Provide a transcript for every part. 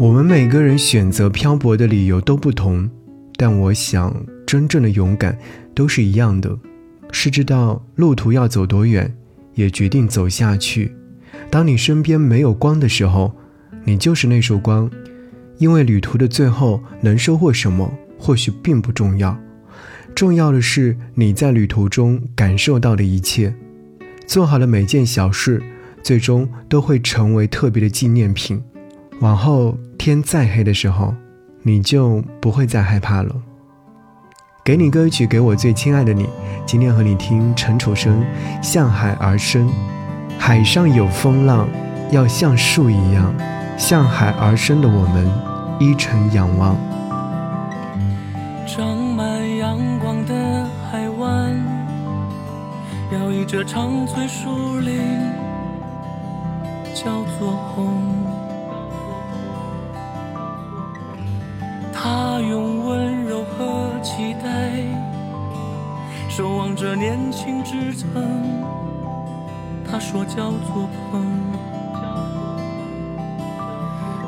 我们每个人选择漂泊的理由都不同，但我想，真正的勇敢都是一样的，是知道路途要走多远，也决定走下去。当你身边没有光的时候，你就是那束光。因为旅途的最后能收获什么，或许并不重要，重要的是你在旅途中感受到的一切。做好的每件小事，最终都会成为特别的纪念品。往后天再黑的时候，你就不会再害怕了。给你歌曲，给我最亲爱的你。今天和你听陈楚生《向海而生》，海上有风浪，要像树一样向海而生的我们。依尘仰望，长满阳光的海湾，摇曳着长翠树林，叫做红。他用温柔和期待，守望着年轻之城。他说叫做朋。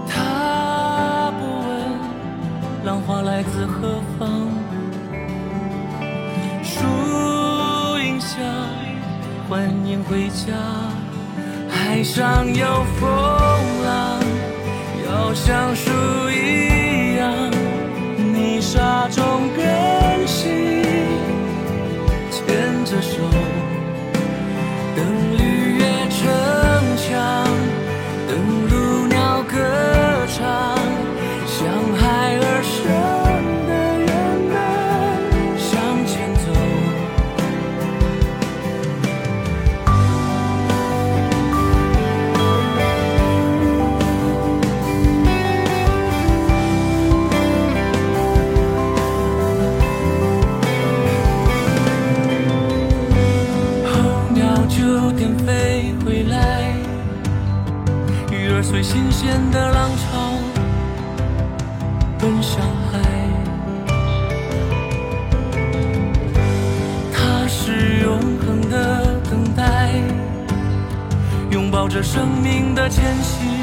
他不问浪花来自何方？树荫下，欢迎回家。海上有风浪，要像树一沙中歌随新鲜的浪潮奔向海，它是永恒的等待，拥抱着生命的迁徙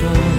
手。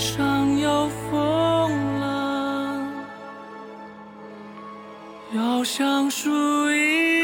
上有风浪，要像树一。